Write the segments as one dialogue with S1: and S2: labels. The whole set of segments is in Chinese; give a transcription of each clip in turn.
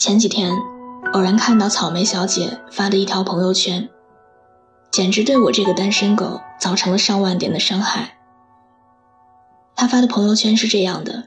S1: 前几天，偶然看到草莓小姐发的一条朋友圈，简直对我这个单身狗造成了上万点的伤害。她发的朋友圈是这样的：“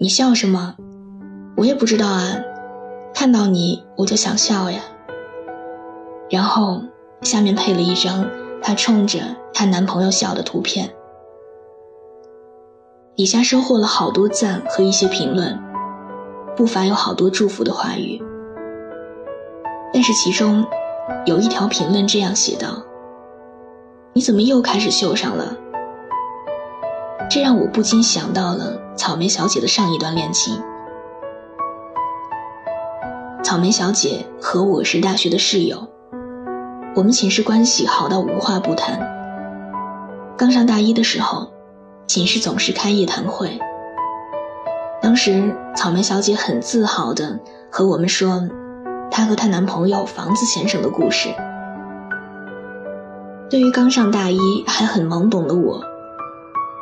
S1: 你笑什么？我也不知道啊，看到你我就想笑呀。”然后下面配了一张她冲着她男朋友笑的图片，底下收获了好多赞和一些评论。不乏有好多祝福的话语，但是其中有一条评论这样写道：“你怎么又开始秀上了？”这让我不禁想到了草莓小姐的上一段恋情。草莓小姐和我是大学的室友，我们寝室关系好到无话不谈。刚上大一的时候，寝室总是开夜谈会。当时，草莓小姐很自豪地和我们说，她和她男朋友房子先生的故事。对于刚上大一还很懵懂的我，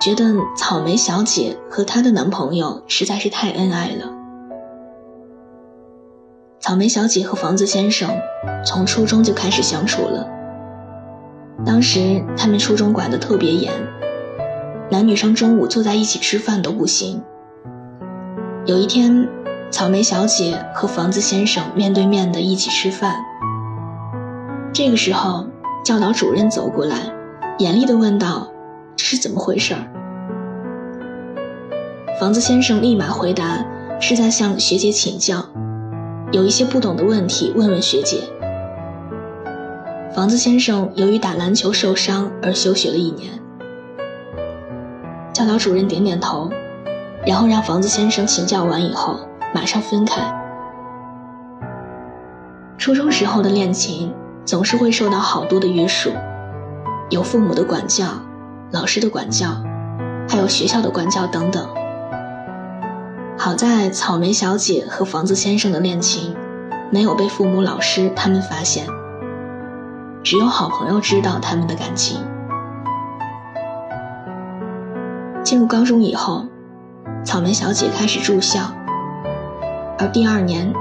S1: 觉得草莓小姐和她的男朋友实在是太恩爱了。草莓小姐和房子先生从初中就开始相处了。当时他们初中管得特别严，男女生中午坐在一起吃饭都不行。有一天，草莓小姐和房子先生面对面的一起吃饭。这个时候，教导主任走过来，严厉地问道：“这是怎么回事？”房子先生立马回答：“是在向学姐请教，有一些不懂的问题问问学姐。”房子先生由于打篮球受伤而休学了一年。教导主任点点头。然后让房子先生请教完以后，马上分开。初中时候的恋情总是会受到好多的约束，有父母的管教、老师的管教，还有学校的管教等等。好在草莓小姐和房子先生的恋情没有被父母、老师他们发现，只有好朋友知道他们的感情。进入高中以后。草莓小姐开始住校，而第二年，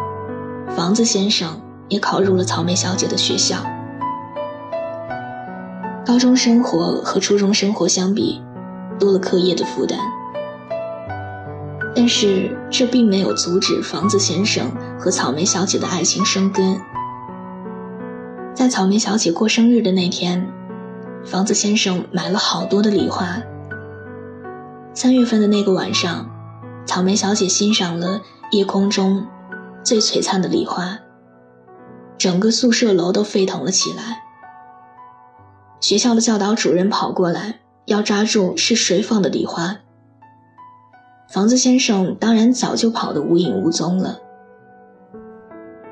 S1: 房子先生也考入了草莓小姐的学校。高中生活和初中生活相比，多了课业的负担，但是这并没有阻止房子先生和草莓小姐的爱情生根。在草莓小姐过生日的那天，房子先生买了好多的礼花。三月份的那个晚上。草莓小姐欣赏了夜空中最璀璨的礼花，整个宿舍楼都沸腾了起来。学校的教导主任跑过来要抓住是谁放的礼花，房子先生当然早就跑得无影无踪了。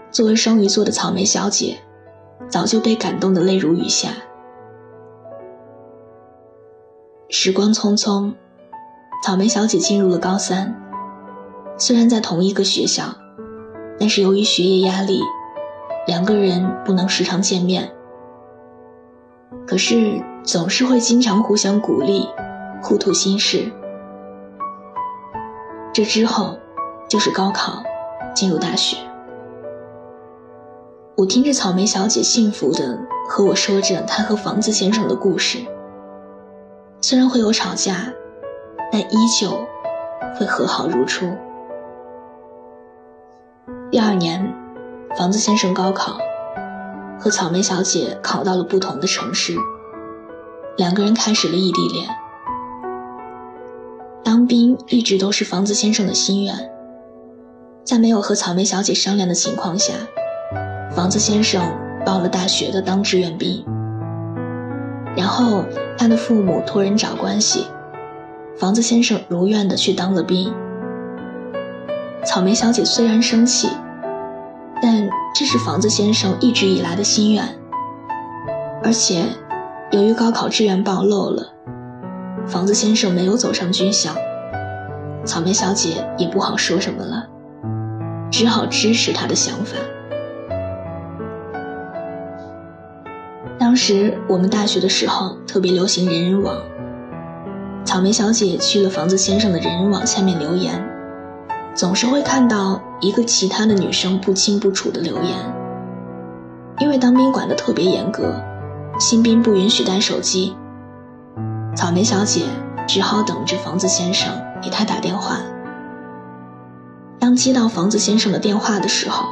S1: 作为双鱼座的草莓小姐，早就被感动得泪如雨下。时光匆匆，草莓小姐进入了高三。虽然在同一个学校，但是由于学业压力，两个人不能时常见面。可是总是会经常互相鼓励，互吐心事。这之后，就是高考，进入大学。我听着草莓小姐幸福的和我说着她和房子先生的故事。虽然会有吵架，但依旧会和好如初。第二年，房子先生高考，和草莓小姐考到了不同的城市，两个人开始了异地恋。当兵一直都是房子先生的心愿，在没有和草莓小姐商量的情况下，房子先生报了大学的当志愿兵。然后他的父母托人找关系，房子先生如愿的去当了兵。草莓小姐虽然生气。但这是房子先生一直以来的心愿，而且由于高考志愿报漏了，房子先生没有走上军校，草莓小姐也不好说什么了，只好支持他的想法。当时我们大学的时候特别流行人人网，草莓小姐去了房子先生的人人网下面留言，总是会看到一个其他的女生不清不楚的留言。因为当兵管得特别严格，新兵不允许带手机，草莓小姐只好等着房子先生给她打电话。当接到房子先生的电话的时候，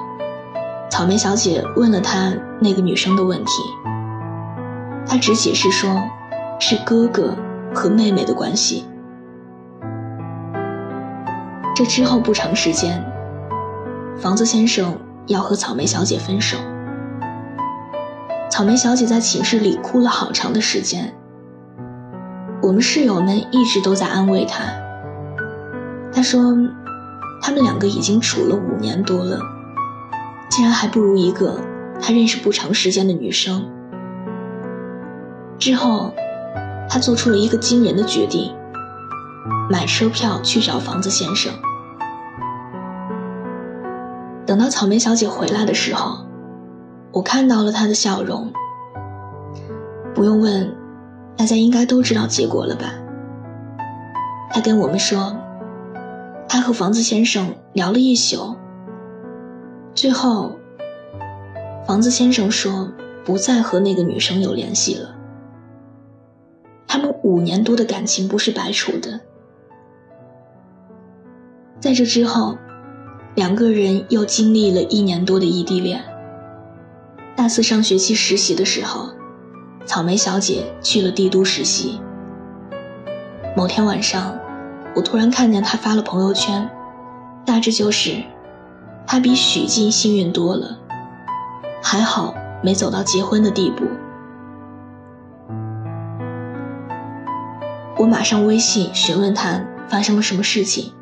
S1: 草莓小姐问了他那个女生的问题，他只解释说，是哥哥和妹妹的关系。这之后不长时间，房子先生要和草莓小姐分手。草莓小姐在寝室里哭了好长的时间。我们室友们一直都在安慰她。她说，他们两个已经处了五年多了，竟然还不如一个她认识不长时间的女生。之后，她做出了一个惊人的决定。买车票去找房子先生。等到草莓小姐回来的时候，我看到了她的笑容。不用问，大家应该都知道结果了吧？她跟我们说，她和房子先生聊了一宿，最后，房子先生说不再和那个女生有联系了。他们五年多的感情不是白处的。在这之后，两个人又经历了一年多的异地恋。大四上学期实习的时候，草莓小姐去了帝都实习。某天晚上，我突然看见她发了朋友圈，大致就是：“她比许静幸运多了，还好没走到结婚的地步。”我马上微信询问她发生了什么事情。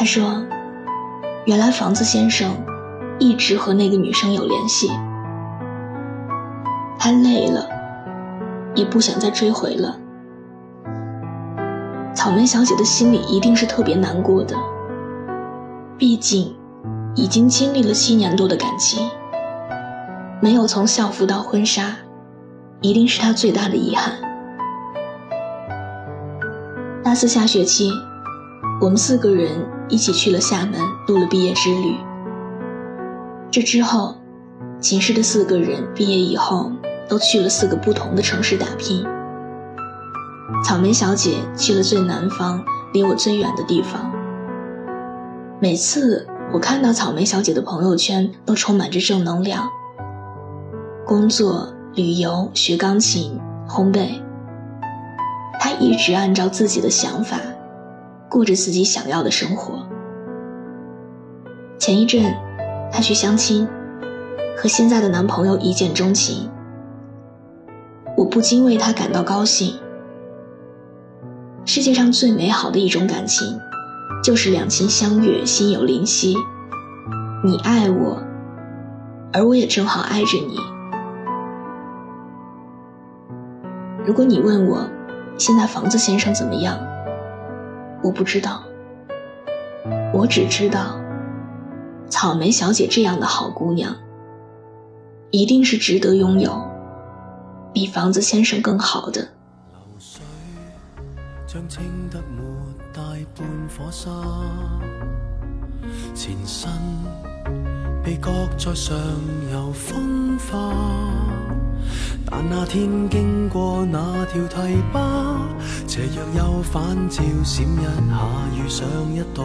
S1: 他说：“原来房子先生一直和那个女生有联系，他累了，也不想再追回了。”草莓小姐的心里一定是特别难过的，毕竟已经经历了七年多的感情，没有从校服到婚纱，一定是她最大的遗憾。大四下学期。我们四个人一起去了厦门，录了毕业之旅。这之后，寝室的四个人毕业以后都去了四个不同的城市打拼。草莓小姐去了最南方，离我最远的地方。每次我看到草莓小姐的朋友圈，都充满着正能量。工作、旅游、学钢琴、烘焙，她一直按照自己的想法。过着自己想要的生活。前一阵，她去相亲，和现在的男朋友一见钟情。我不禁为她感到高兴。世界上最美好的一种感情，就是两情相悦，心有灵犀。你爱我，而我也正好爱着你。如果你问我，现在房子先生怎么样？我不知道，我只知道，草莓小姐这样的好姑娘，一定是值得拥有比房子先生更好的。前身被搁在上游风化。但那天经过那条堤坝，斜阳又反照闪一下，遇上一朵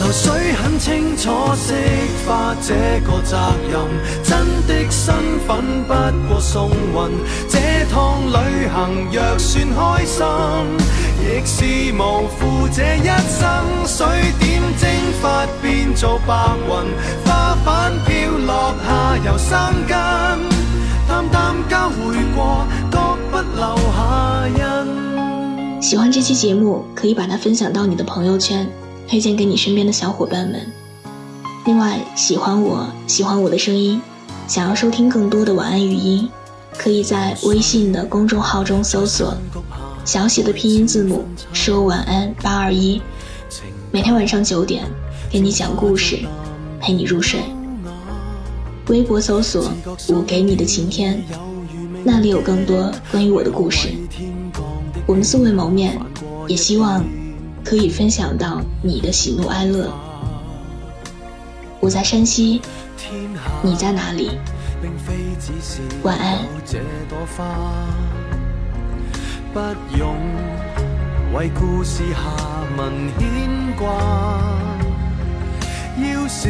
S1: 流水很清楚释化这个责任，真的身份不过送运。这趟旅行若算开心，亦是无负这一生。水点蒸发变做白云，花瓣飘落下又生根。淡淡交汇过，各不留下印。喜欢这期节目，可以把它分享到你的朋友圈。
S2: 推荐给你身边的小伙伴们。另外，喜欢我喜欢我的声音，想要收听更多的晚安语音，可以在微信的公众号中搜索小写的拼音字母说晚安八二一，每天晚上九点给你讲故事，陪你入睡。微博搜索我给你的晴天，那里有更多关于我的故事。我们素未谋面，也希望可以分享到你的喜怒哀乐。我在山西，你在哪里？晚安。不用为故事下文牵挂，要是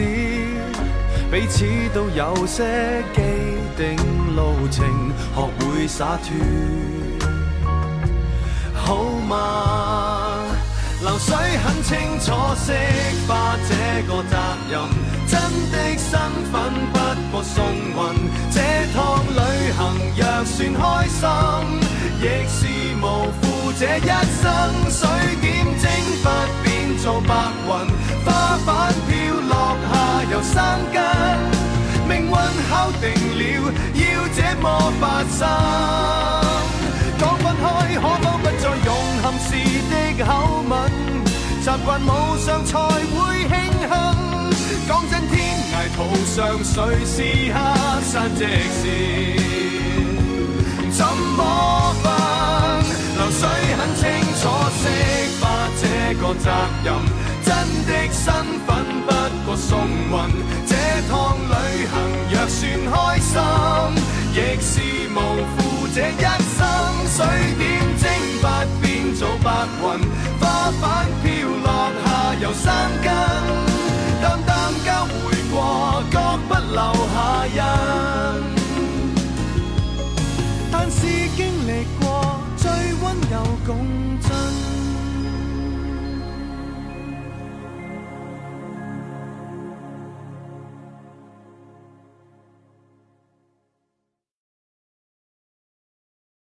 S2: 彼此都有些既定路程，学会洒脱，好吗？流水很清楚，释化这个责任。真的身份不过送运，这趟旅行若算开心，亦是无负这一生。水点蒸发变做白云，花瓣飘落下又生根。命运敲定了要这么发生，讲分开可否不再用含时的口吻？习惯无常才会庆幸。讲真，天涯途上谁是客山直线？怎么分？流水很清楚，释化这个责任。真的身份不过送运，这趟旅行若算开心，亦是无负这一生。水点蒸发变做白云，花瓣有三更。